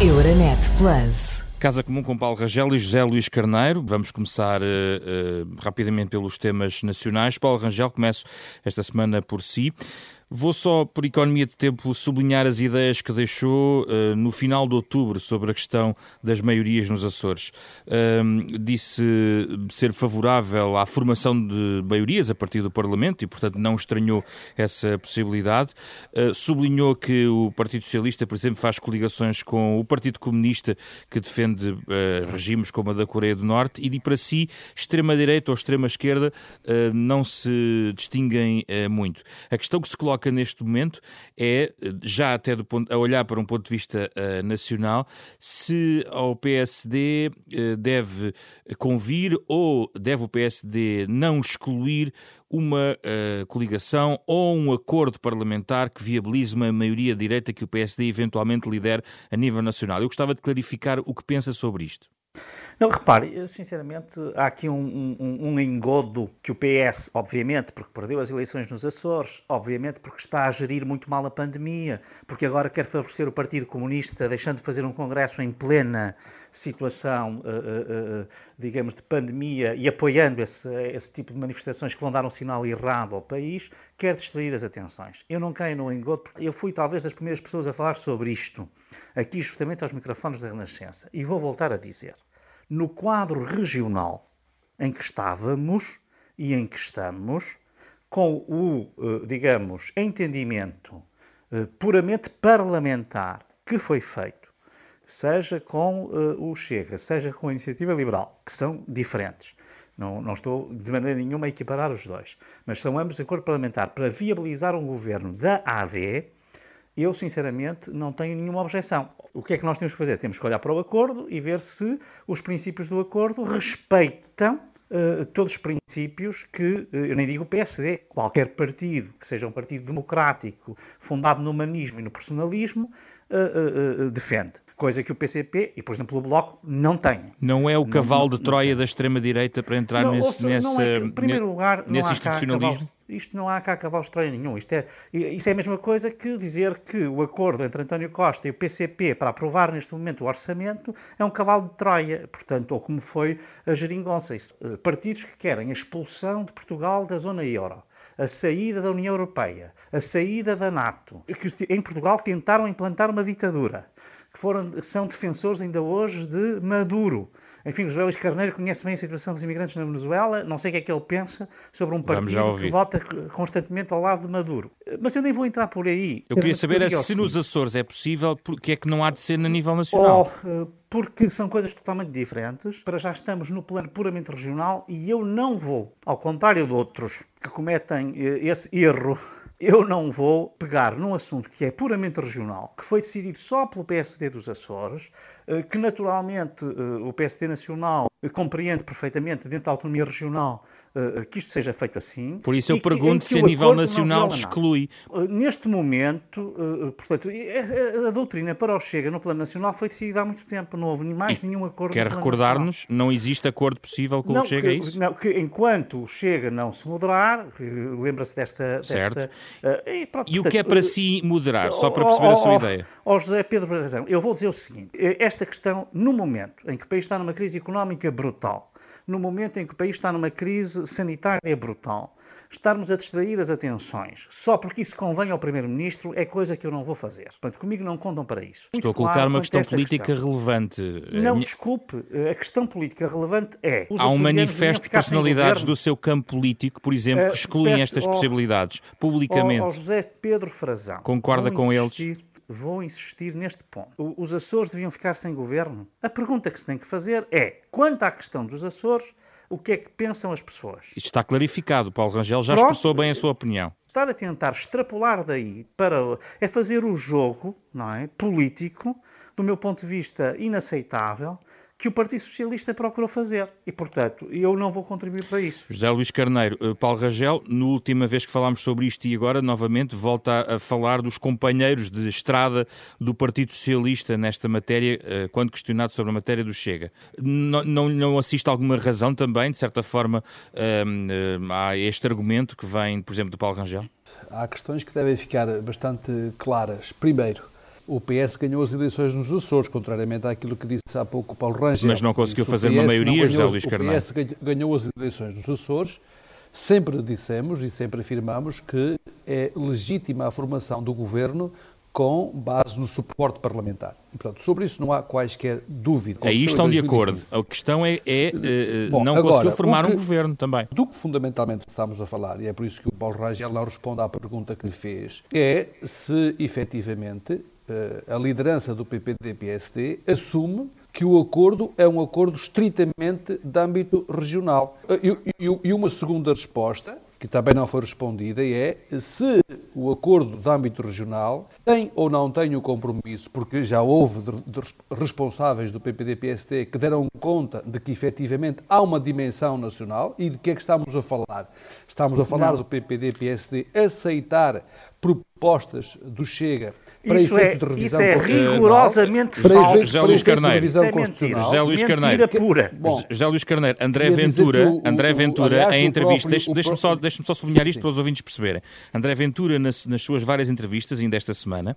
Euronet Plus. Casa Comum com Paulo Rangel e José Luís Carneiro. Vamos começar uh, uh, rapidamente pelos temas nacionais. Paulo Rangel, começo esta semana por si. Vou só, por economia de tempo, sublinhar as ideias que deixou uh, no final de outubro sobre a questão das maiorias nos Açores. Uh, disse ser favorável à formação de maiorias a partir do Parlamento e, portanto, não estranhou essa possibilidade. Uh, sublinhou que o Partido Socialista, por exemplo, faz coligações com o Partido Comunista, que defende regimes como a da Coreia do Norte, e de para si, extrema-direita ou extrema-esquerda não se distinguem muito. A questão que se coloca coloca neste momento é, já até do ponto, a olhar para um ponto de vista uh, nacional, se ao PSD uh, eh, deve convir ou deve o PSD não excluir uma uh, coligação ou um acordo parlamentar que viabilize uma maioria direita que o PSD eventualmente lidere a nível nacional. Eu gostava de clarificar o que pensa sobre isto. Não, repare, sinceramente, há aqui um, um, um, engodo que o PS, obviamente, porque perdeu as eleições nos Açores, obviamente porque está a gerir muito mal a pandemia, porque agora quer favorecer o Partido Comunista, deixando de fazer um congresso em plena situação, uh, uh, uh, digamos, de pandemia e apoiando esse, esse tipo de manifestações que vão dar um sinal errado ao país, quer distrair as atenções. Eu não caio no engodo, porque eu fui talvez das primeiras pessoas a falar sobre isto, aqui justamente aos microfones da Renascença, e vou voltar a dizer no quadro regional em que estávamos e em que estamos, com o, eh, digamos, entendimento eh, puramente parlamentar que foi feito, seja com eh, o Chega, seja com a Iniciativa Liberal, que são diferentes. Não, não, estou de maneira nenhuma a equiparar os dois, mas são ambos acordo parlamentar para viabilizar um governo da AD eu, sinceramente, não tenho nenhuma objeção. O que é que nós temos que fazer? Temos que olhar para o acordo e ver se os princípios do acordo respeitam uh, todos os princípios que, uh, eu nem digo o PSD, qualquer partido, que seja um partido democrático, fundado no humanismo e no personalismo, uh, defende coisa que o PCP e, por exemplo, o Bloco não têm. Não é o cavalo não, de Troia da extrema-direita para entrar não, nesse, nessa, é, em primeiro lugar, nesse institucionalismo? isto não há cá cavalo de Troia nenhum. Isto é, isso é a mesma coisa que dizer que o acordo entre António Costa e o PCP para aprovar neste momento o orçamento é um cavalo de Troia, portanto, ou como foi a geringonça. Eh, partidos que querem a expulsão de Portugal da zona euro a saída da União Europeia, a saída da NATO, que em Portugal tentaram implantar uma ditadura que foram, são defensores ainda hoje de Maduro. Enfim, o José Luís Carneiro conhece bem a situação dos imigrantes na Venezuela, não sei o que é que ele pensa sobre um partido que vota constantemente ao lado de Maduro. Mas eu nem vou entrar por aí. Eu queria saber é se nos Açores é possível, porque é que não há de ser a nível nacional? Oh, eh, porque são coisas totalmente diferentes. Para já estamos no plano puramente regional e eu não vou, ao contrário de outros que cometem eh, esse erro eu não vou pegar num assunto que é puramente regional, que foi decidido só pelo PSD dos Açores, que naturalmente eh, o PSD Nacional compreende perfeitamente dentro da autonomia regional uh, que isto seja feito assim. Por isso eu pergunto se a nível nacional exclui. Neste momento, portanto, a, a, doutrina para o Chega no plano nacional foi decidida há muito tempo, não houve mais e nenhum acordo. Quer recordar-nos, não existe acordo possível com não, o Chega, que, é isso? Não, que enquanto o Chega não se moderar, lembra-se desta... Certo. Desta, e, pronto, e, o que é para si moderar, só para perceber oh, a sua oh, ideia? Ó oh, José Pedro Razão, eu vou dizer o seguinte, esta questão, no momento em que o país está numa crise económica brutal, no momento em que o país está numa crise sanitária brutal, estarmos a distrair as atenções só porque isso convém ao Primeiro-Ministro é coisa que eu não vou fazer. Portanto, comigo não contam para isso. Estou Muito a colocar uma questão política questão. relevante. Não, desculpe, a questão política relevante é. Há um manifesto de personalidades do seu campo político, por exemplo, que eh, excluem estas possibilidades publicamente. Ó, José Pedro Frazão. Concorda com eles? Vou insistir neste ponto. Os Açores deviam ficar sem governo? A pergunta que se tem que fazer é: quanto à questão dos Açores, o que é que pensam as pessoas? Isto está clarificado. Paulo Rangel já Pronto, expressou bem a sua opinião. Estar a tentar extrapolar daí para. é fazer o jogo não é, político, do meu ponto de vista, inaceitável que o Partido Socialista procurou fazer. E, portanto, eu não vou contribuir para isso. José Luís Carneiro, eh, Paulo Rangel, na última vez que falámos sobre isto e agora, novamente, volta a falar dos companheiros de estrada do Partido Socialista nesta matéria, eh, quando questionado sobre a matéria do Chega. Não, não, não assiste alguma razão também, de certa forma, a eh, este argumento que vem, por exemplo, do Paulo Rangel? Há questões que devem ficar bastante claras. Primeiro, o PS ganhou as eleições nos Açores, contrariamente àquilo que disse há pouco o Paulo Rangel. Mas não conseguiu fazer uma maioria, José Luís Carneiro. O PS ganhou as eleições nos Açores. Sempre dissemos e sempre afirmamos que é legítima a formação do governo com base no suporte parlamentar. E, portanto, sobre isso não há quaisquer dúvida. Aí estão de acordo. A questão é, é uh, Bom, não agora, conseguiu formar que, um governo também. Do que fundamentalmente estamos a falar, e é por isso que o Paulo Rangel não responde à pergunta que lhe fez, é se efetivamente a liderança do PPD-PSD assume que o acordo é um acordo estritamente de âmbito regional. E, e, e uma segunda resposta que também não foi respondida, é se o acordo de âmbito regional tem ou não tem o compromisso, porque já houve de, de responsáveis do PPD-PSD que deram conta de que efetivamente há uma dimensão nacional e de que é que estamos a falar? Estamos a falar não. do PPD-PSD aceitar propostas do Chega para isso é, de revisão isso é rigorosamente falso. José Luís Carneiro. Isso é mentira. José Luís Carneiro. pura. Bom, José Luís Carneiro, André Ventura, o, André Ventura, aliás, em entrevista, deixe-me só, deixe só sublinhar isto para os ouvintes perceberem. André Ventura, nas, nas suas várias entrevistas, ainda esta semana,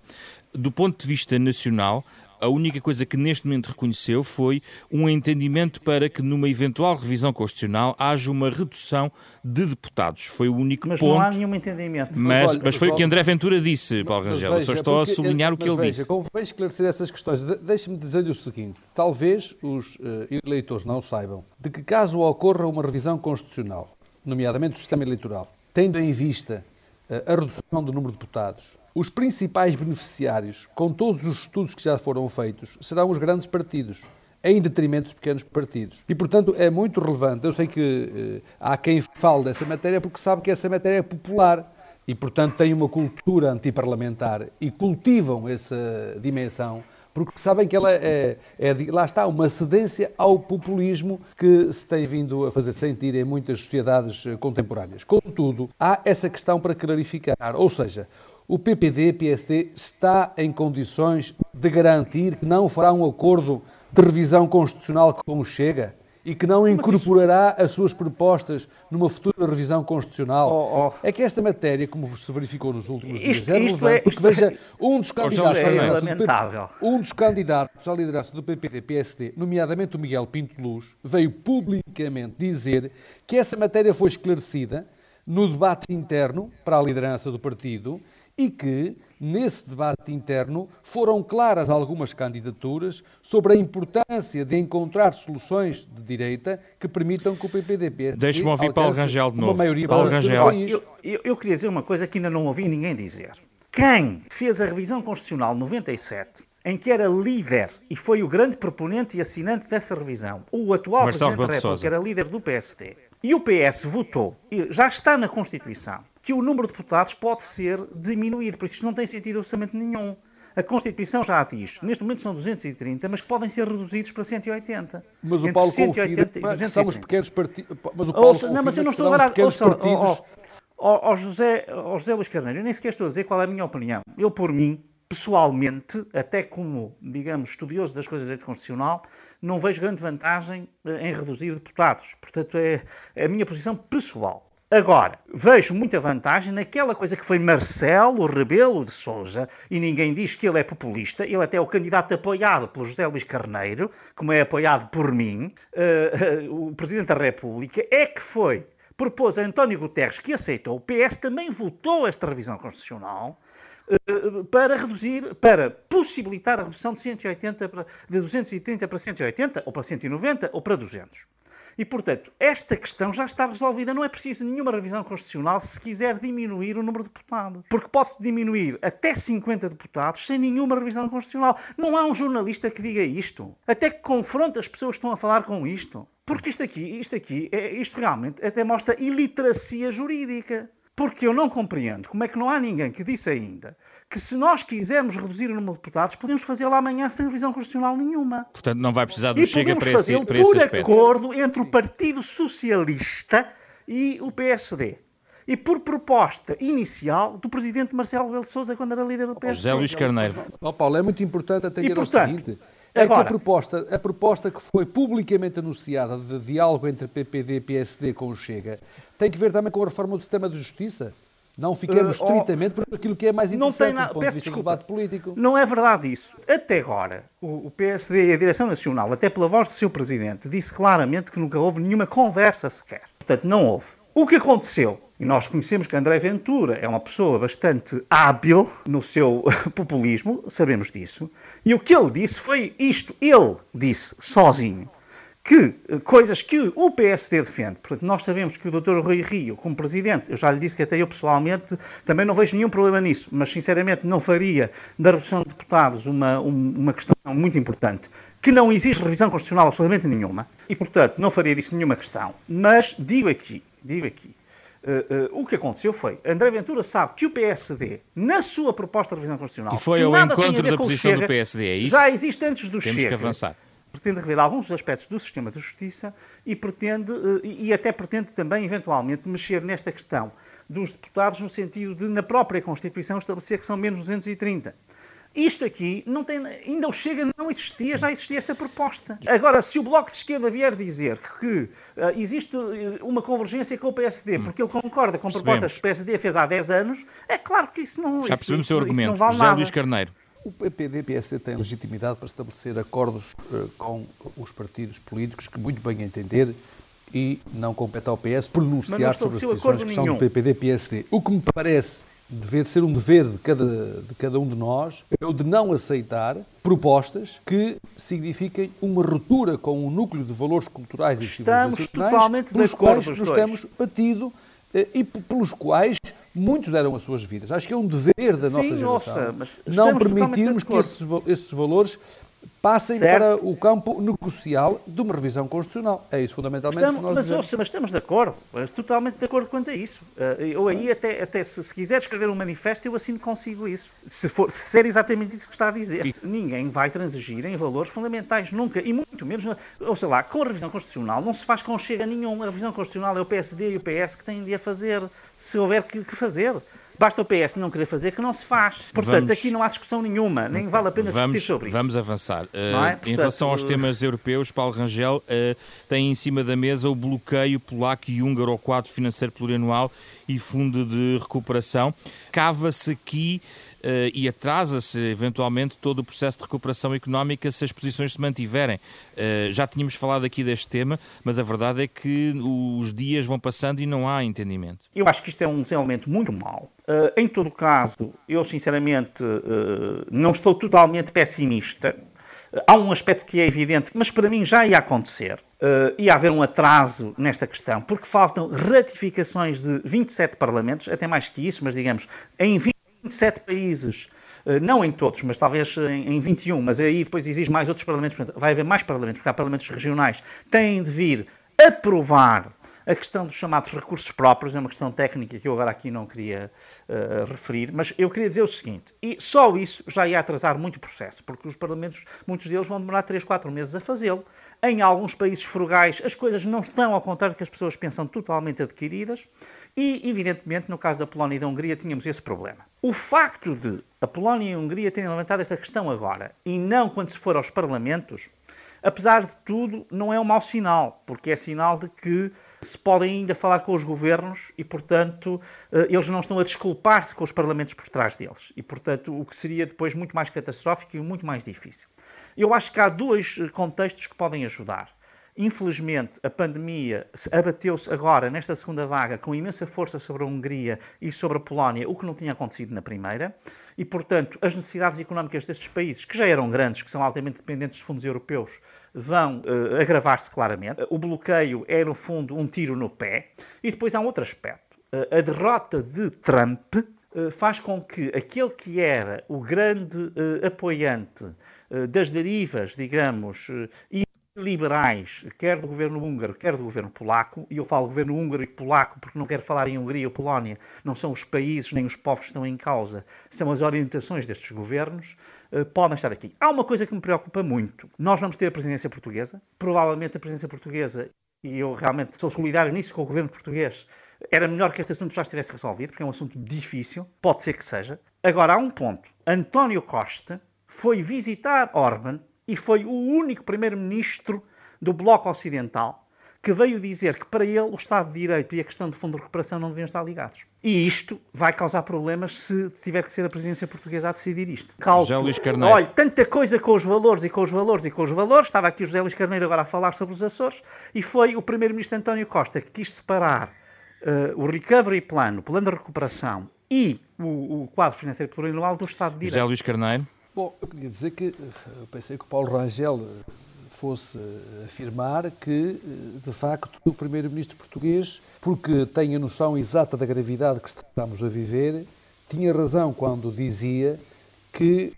do ponto de vista nacional, a única coisa que neste momento reconheceu foi um entendimento para que numa eventual revisão constitucional haja uma redução de deputados. Foi o único mas ponto. Mas não há nenhum entendimento. Mas, mas, olha, mas foi o que André Ventura disse, Paulo Rangel. Só estou a sublinhar o que ele veja, disse. Convém esclarecer essas questões. Deixe-me dizer-lhe o seguinte: talvez os uh, eleitores não saibam de que, caso ocorra uma revisão constitucional, nomeadamente do sistema eleitoral, tendo em vista uh, a redução do número de deputados, os principais beneficiários, com todos os estudos que já foram feitos, serão os grandes partidos, em detrimento dos pequenos partidos. E, portanto, é muito relevante. Eu sei que eh, há quem fale dessa matéria porque sabe que essa matéria é popular e, portanto, tem uma cultura antiparlamentar e cultivam essa dimensão porque sabem que ela é, é, lá está, uma cedência ao populismo que se tem vindo a fazer sentir em muitas sociedades eh, contemporâneas. Contudo, há essa questão para clarificar, ou seja, o PPD-PSD está em condições de garantir que não fará um acordo de revisão constitucional como chega e que não incorporará as suas propostas numa futura revisão constitucional. Oh, oh. É que esta matéria, como se verificou nos últimos isto, dias, é relevante, é, porque veja, é- um dos candidatos, é um dos candidatos à liderança do PPD-PSD, nomeadamente o Miguel Pinto Luz, veio publicamente dizer que essa matéria foi esclarecida no debate interno para a liderança do partido e que, nesse debate interno, foram claras algumas candidaturas sobre a importância de encontrar soluções de direita que permitam que o PPD-PSD Deixe-me ouvir Paulo Rangel de novo. maioria Paulo Rangel. Eu, eu, eu queria dizer uma coisa que ainda não ouvi ninguém dizer. Quem fez a revisão constitucional 97 em que era líder e foi o grande proponente e assinante dessa revisão, o atual Marcelo Presidente da República era líder do PSD, e o PS votou, já está na Constituição, que o número de deputados pode ser diminuído. Por isso isto não tem sentido absolutamente nenhum. A Constituição já diz, neste momento são 230, mas podem ser reduzidos para 180. Mas o Paulo 180 confirma que são os pequenos partidos... Mas o Paulo ouça, não, mas eu não estou agora... Ouça, partidos... Ó, José, ó José Luís Carneiro, eu nem sequer estou a dizer qual é a minha opinião. Eu, por mim, pessoalmente, até como, digamos, estudioso das coisas da direito constitucional, não vejo grande vantagem eh, em reduzir deputados. Portanto, é, é a minha posição pessoal. Agora, vejo muita vantagem naquela coisa que foi Marcelo Rebelo de Souza, e ninguém diz que ele é populista, ele até é o candidato apoiado pelo José Luís Carneiro, como é apoiado por mim, uh, uh, o Presidente da República, é que foi, propôs a António Guterres, que aceitou, o PS também votou esta revisão constitucional, uh, para reduzir, para possibilitar a redução de 180 para, de 230 para 180, ou para 190, ou para 200. E, portanto, esta questão já está resolvida. Não é preciso nenhuma revisão constitucional se quiser diminuir o número de deputados. Porque pode-se diminuir até 50 deputados sem nenhuma revisão constitucional. Não há um jornalista que diga isto. Até que confronte as pessoas que estão a falar com isto. Porque isto aqui, isto aqui, é, isto realmente até mostra iliteracia jurídica. Porque eu não compreendo como é que não há ninguém que disse ainda que se nós quisermos reduzir o número de deputados, podemos fazê-lo amanhã sem revisão constitucional nenhuma. Portanto, não vai precisar do e Chega para esse, para esse aspecto. por acordo entre o Partido Socialista e o PSD. E por proposta inicial do presidente Marcelo Rebelo Sousa quando era líder do PSD. José Luís Carneiro. Oh, Paulo, é muito importante até o seguinte. É Agora, que a proposta, a proposta que foi publicamente anunciada de diálogo entre PPD e PSD com o Chega tem que ver também com a reforma do sistema de justiça. Não fiquemos uh, estritamente por aquilo que é mais interessante não do ponto de vista desculpa, do debate político. Não é verdade isso. Até agora, o, o PSD e a Direção Nacional, até pela voz do seu Presidente, disse claramente que nunca houve nenhuma conversa sequer. Portanto, não houve. O que aconteceu, e nós conhecemos que André Ventura é uma pessoa bastante hábil no seu populismo, sabemos disso, e o que ele disse foi isto. Ele disse sozinho que eh, coisas que o PSD defende. Portanto, nós sabemos que o Dr. Rui Rio, como presidente, eu já lhe disse que até eu pessoalmente também não vejo nenhum problema nisso, mas sinceramente não faria da redução de deputados uma, uma questão muito importante. Que não existe revisão constitucional absolutamente nenhuma e, portanto, não faria disso nenhuma questão. Mas digo aqui, digo aqui, Uh, uh, o que aconteceu foi, André Ventura sabe que o PSD, na sua proposta de revisão constitucional, e foi ao encontro da posição Chega, do PSD, é isso? Já existe antes do Temos Chega. que avançar pretende rever alguns aspectos do sistema de justiça e pretende, eh, e até pretende também, eventualmente, mexer nesta questão dos deputados no sentido de, na própria Constituição, estabelecer que são menos 230. Isto aqui não tem, ainda o Chega não existia, já existia esta proposta. Agora, se o Bloco de Esquerda vier dizer que uh, existe uma convergência com o PSD, hum. porque ele concorda com propostas que o PSD fez há 10 anos, é claro que isso não... Já percebemos o seu argumento. Vale José Luís Carneiro. O PPD e PSD têm legitimidade para estabelecer acordos uh, com os partidos políticos que muito bem entender e não compete ao PS pronunciar sobre as decisões que são do PPD e PSD. O que me parece dever ser um dever de cada, de cada um de nós é o de não aceitar propostas que signifiquem uma ruptura com o núcleo de valores culturais e estamos civilizacionais pelos quais nos temos batido eh, e pelos quais muitos deram as suas vidas. Acho que é um dever da nossa Sim, geração nossa, não permitirmos que esses, esses valores passem certo. para o campo negocial de uma revisão constitucional. É isso fundamentalmente estamos, que nós mas, dizemos. Ouça, mas estamos de acordo, totalmente de acordo quanto a isso. Eh, eu aí até, até se, se, quiser escrever um manifesto, eu assim consigo isso. Se for se ser exatamente isso que está a dizer. E... Ninguém vai transigir em valores fundamentais, nunca. E muito menos, ou sei lá, com a revisão constitucional não se faz conchega nenhum. A revisão constitucional é o PSD e o PS que têm de a fazer, se houver que, que fazer. Basta o PS não querer fazer que não se faz. Portanto, vamos... aqui não há discussão nenhuma, nem vale a pena vamos, discutir sobre isso. Vamos avançar. Uh, é? Portanto, em relação aos temas europeus, Paulo Rangel uh, tem em cima da mesa o bloqueio polaco e húngaro ao quadro financeiro plurianual e fundo de recuperação. Cava-se aqui uh, e atrasa-se eventualmente todo o processo de recuperação económica se as posições se mantiverem. Uh, já tínhamos falado aqui deste tema, mas a verdade é que os dias vão passando e não há entendimento. Eu acho que isto é um desenvolvimento muito mau. Uh, em todo caso, eu sinceramente não estou totalmente pessimista. Há um aspecto que é evidente, mas para mim já ia acontecer. Uh, ia haver um atraso nesta questão, porque faltam ratificações de 27 parlamentos, até mais que isso, mas digamos, em 20 27 países, eh, não em todos, mas talvez em 21, mas aí depois existem mais outros parlamentos, vai haver mais parlamentos, porque há parlamentos regionais, têm de vir aprovar a questão dos chamados recursos próprios, é uma questão técnica que eu agora aqui não queria uh, referir, mas eu queria dizer o seguinte, e só isso já ia atrasar muito o processo, porque os parlamentos, muitos deles vão demorar 3, 4 meses a fazê-lo. Em alguns países frugais as coisas não estão ao contrário que as pessoas pensam totalmente adquiridas, e, evidentemente, no caso da Polónia e da Hungria, tínhamos esse problema. O facto de a Polónia e a Hungria terem levantado esta questão agora e não quando se for aos parlamentos, apesar de tudo, não é um mau sinal, porque é sinal de que se podem ainda falar com os governos e, portanto, eh, eles não estão a desculpar-se com os parlamentos por trás deles. E, portanto, o que seria depois muito mais catastrófico e muito mais difícil. Eu acho que há dois contextos que podem ajudar. Infelizmente, a pandemia abateu-se agora, nesta segunda vaga, com imensa força sobre a Hungria e sobre a Polónia, o que não tinha acontecido na primeira. E, portanto, as necessidades económicas destes países, que já eram grandes, que são altamente dependentes dos fundos europeus, vão uh, agravar-se claramente. O bloqueio é, no fundo, um tiro no pé. E depois há um outro aspecto. Uh, a derrota de Trump uh, faz com que aquele que era o grande apoiante das derivas, digamos, liberais, quer do governo húngaro, quer do governo polaco, e eu falo governo húngaro e polaco porque não quero falar em Hungria ou Polónia, não são os países nem os povos que estão em causa, são as orientações destes governos, uh, podem estar aqui. Há uma coisa que me preocupa muito. Nós vamos ter a presidência portuguesa, provavelmente a presidência portuguesa, e eu realmente sou solidário nisso com o governo português, era melhor que este assunto já estivesse resolvido, porque é um assunto difícil, pode ser que seja. Agora, há um ponto. António Costa foi visitar Orban e foi o único primeiro-ministro do Bloco Ocidental que veio dizer que para ele o Estado de Direito e a questão do Fundo de Recuperação não deviam estar ligados. E isto vai causar problemas se tiver que ser a presidência portuguesa a decidir isto. Cálculo. José Luís Carneiro. Olha, tanta coisa com os valores e com os valores e com os valores. Estava aqui o José Luís Carneiro agora a falar sobre os Açores e foi o primeiro-ministro António Costa que quis separar uh, o Recovery Plan, o Plano de Recuperação e o, o quadro financeiro plurianual do Estado de Direito. José Luís Carneiro. Bom, eu queria dizer que eu pensei que o Paulo Rangel fosse afirmar que, de facto, o primeiro-ministro português, porque tem a noção exata da gravidade que estamos a viver, tinha razão quando dizia que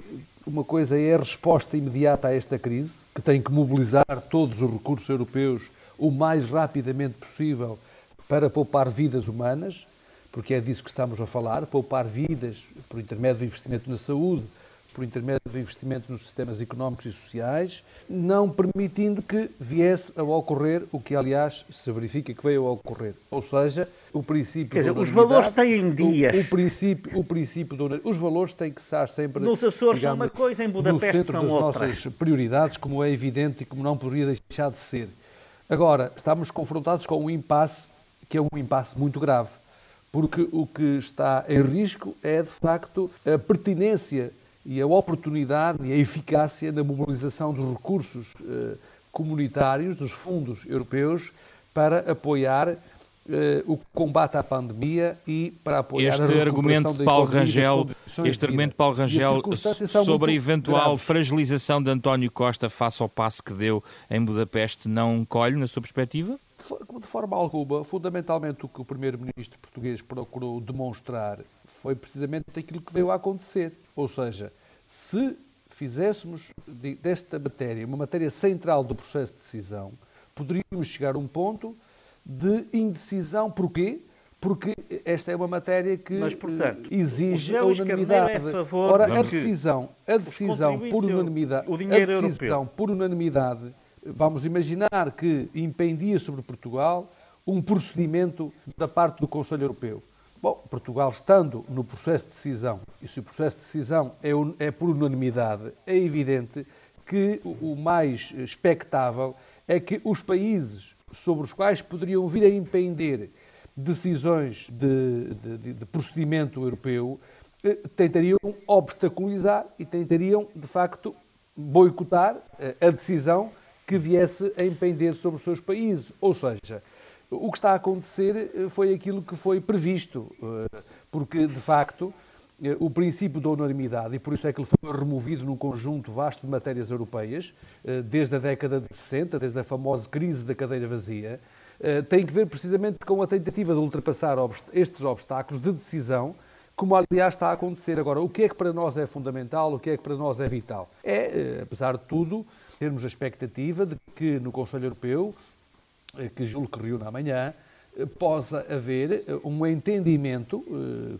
uma coisa é a resposta imediata a esta crise, que tem que mobilizar todos os recursos europeus o mais rapidamente possível para poupar vidas humanas, porque é disso que estamos a falar, poupar vidas por intermédio do investimento na saúde, por intermédio do investimento nos sistemas económicos e sociais, não permitindo que viesse a ocorrer o que, aliás, se verifica que veio a ocorrer. Ou seja, o princípio Quer dizer, os valores têm dias. O, o, princípio, o princípio do, os valores têm que estar sempre. Nos Açores digamos, são uma coisa, em Budapeste no centro são das outra. nossas prioridades, como é evidente e como não poderia deixar de ser. Agora, estamos confrontados com um impasse que é um impasse muito grave, porque o que está em risco é, de facto, a pertinência e a oportunidade e a eficácia na mobilização dos recursos eh, comunitários, dos fundos europeus, para apoiar eh, o combate à pandemia e para apoiar este a argumento de Paulo Rangel, este argumento de Paulo Rangel sobre a eventual graves. fragilização de António Costa face ao passo que deu em Budapeste não colhe na sua perspectiva? De forma alguma, fundamentalmente o que o primeiro-ministro português procurou demonstrar foi precisamente aquilo que veio a acontecer. Ou seja, se fizéssemos desta matéria uma matéria central do processo de decisão, poderíamos chegar a um ponto de indecisão. Porquê? Porque esta é uma matéria que Mas, portanto, exige a unanimidade. É a favor Ora, a decisão, a decisão por unanimidade, o a dinheiro decisão europeu. por unanimidade, vamos imaginar que impendia sobre Portugal um procedimento da parte do Conselho Europeu. Bom, Portugal estando no processo de decisão, e se o processo de decisão é, é por unanimidade, é evidente que o mais expectável é que os países sobre os quais poderiam vir a impender decisões de, de, de procedimento europeu eh, tentariam obstaculizar e tentariam, de facto, boicotar eh, a decisão que viesse a impender sobre os seus países. Ou seja, o que está a acontecer eh, foi aquilo que foi previsto, eh, porque, de facto, eh, o princípio da unanimidade, e por isso é que ele foi removido num conjunto vasto de matérias europeias, desde a década de 60, desde a famosa crise da cadeira vazia, tem que ver precisamente com a tentativa de ultrapassar estes obstáculos de decisão, como aliás está a acontecer agora. O que é que para nós é fundamental, o que é que para nós é vital? É, apesar de tudo, termos a expectativa de que no Conselho Europeu que julgo que reúne amanhã, eh, possa haver eh, um entendimento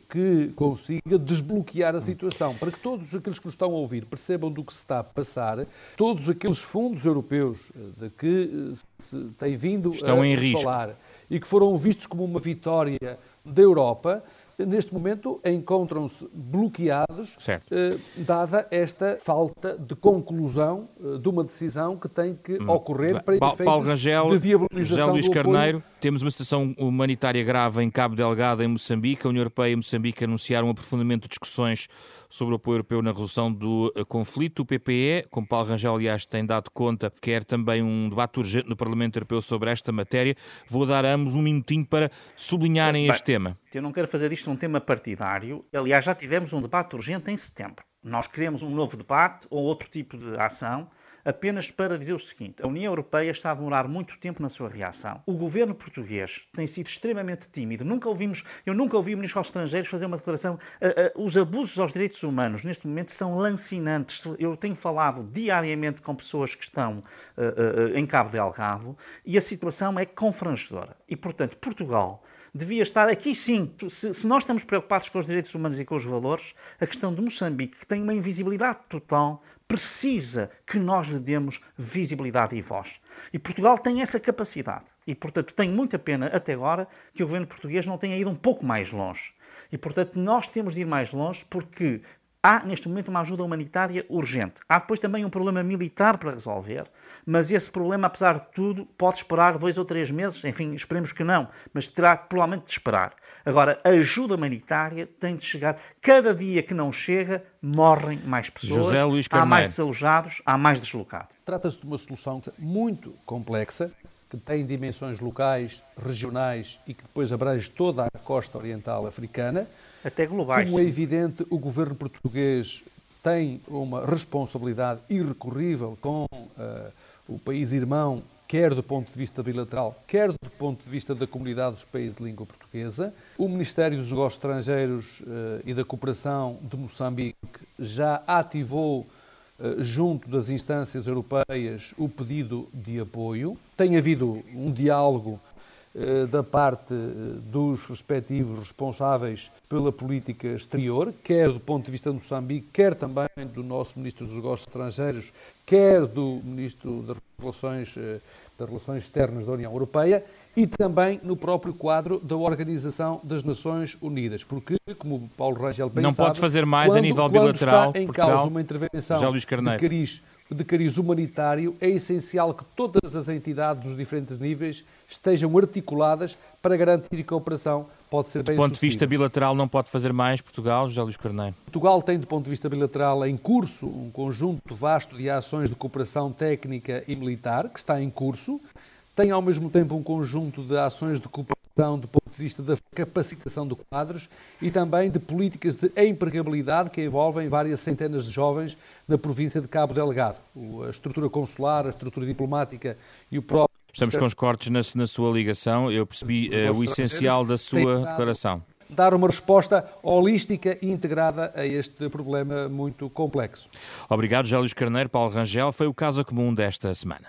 que consiga desbloquear a situação, para que todos aqueles que nos estão a ouvir percebam do que se está a passar, todos aqueles fundos europeus de que se tem vindo estão a falar risco. e que foram vistos como uma vitória da Europa, neste momento encontram-se bloqueados, eh, dada esta falta de conclusão eh, de uma decisão que tem que hum. ocorrer para pa Paulo Rangel, de viabilização José Luís do Carneiro, temos uma situação humanitária grave em Cabo Delgado, em Moçambique. A União Europeia e Moçambique anunciaram um aprofundamento de discussões sobre o apoio europeu na resolução do eh, conflito. O PPE, como Paulo Rangel, aliás, tem dado conta, quer também um debate urgente no Parlamento Europeu sobre esta matéria. Vou dar a ambos um minutinho para sublinharem Bem, este tema. Eu não quero fazer isto um tema partidário. Aliás, já tivemos um debate urgente em setembro. Nós queremos um novo debate ou outro tipo de ação apenas para dizer o seguinte: a União Europeia está a demorar muito tempo na sua reação. O governo português tem sido extremamente tímido. Nunca ouvimos, eu nunca ouvi o Ministro dos Estrangeiros fazer uma declaração. Uh, uh, os abusos aos direitos humanos neste momento são lancinantes. Eu tenho falado diariamente com pessoas que estão uh, em Cabo Delgado e a situação é confrangedora. E, portanto, Portugal devia estar aqui sim. Se, se, nós estamos preocupados com os direitos humanos e com os valores, a questão de Moçambique, que tem uma invisibilidade total, precisa que nós lhe demos visibilidade e voz. E Portugal tem essa capacidade. E, portanto, tenho muita pena até agora que o governo português não tenha ido um pouco mais longe. E, portanto, nós temos de ir mais longe porque há neste momento uma ajuda humanitária urgente. Há depois também um problema militar para resolver, mas esse problema, apesar de tudo, pode esperar dois ou três meses, enfim, esperemos que não, mas terá provavelmente de esperar. Agora, a ajuda humanitária tem de chegar. Cada dia que não chega, morrem mais pessoas, José Luís há mais desalojados, há mais deslocados. Trata-se de uma solução muito complexa, que tem dimensões locais, regionais e que depois abrange toda a costa oriental africana. Até globais. Como é evidente, o governo português tem uma responsabilidade irrecorrível com uh, o país irmão, quer do ponto de vista bilateral, quer do ponto de vista da comunidade dos países de língua portuguesa. O Ministério dos Negócios Estrangeiros uh, e da Cooperação de Moçambique já ativou uh, junto das instâncias europeias o pedido de apoio. Tem havido um diálogo da parte dos respectivos responsáveis pela política exterior, quer do ponto de vista de Moçambique, quer também do nosso Ministro dos Negócios Estrangeiros, quer do Ministro das Relações, eh, das Relações Externas da União Europeia e também no próprio quadro da Organização das Nações Unidas, porque, como o Paulo Rangel bem Não sabe, pode fazer mais quando, a nível bilateral, está em Portugal, causa uma intervenção de cariz, de cariz humanitário, é essencial que todas as entidades dos diferentes níveis estejam articuladas para garantir que a operação pode ser bem Do ponto de vista bilateral não pode fazer mais Portugal, José Luís Carneiro? Portugal tem, do ponto de vista bilateral, em curso um conjunto vasto de ações de cooperação técnica e militar, que está em curso. Tem, ao mesmo tempo, um conjunto de ações de cooperação do ponto de vista da capacitação de quadros e também de políticas de empregabilidade que envolvem várias centenas de jovens na província de Cabo Delgado. A estrutura consular, a estrutura diplomática e o próprio Estamos com os cortes na, na sua ligação. Eu percebi uh, o essencial da sua declaração. Dar uma resposta holística e integrada a este problema muito complexo. Obrigado, José Luís Carneiro. Paulo Rangel foi o caso comum desta semana.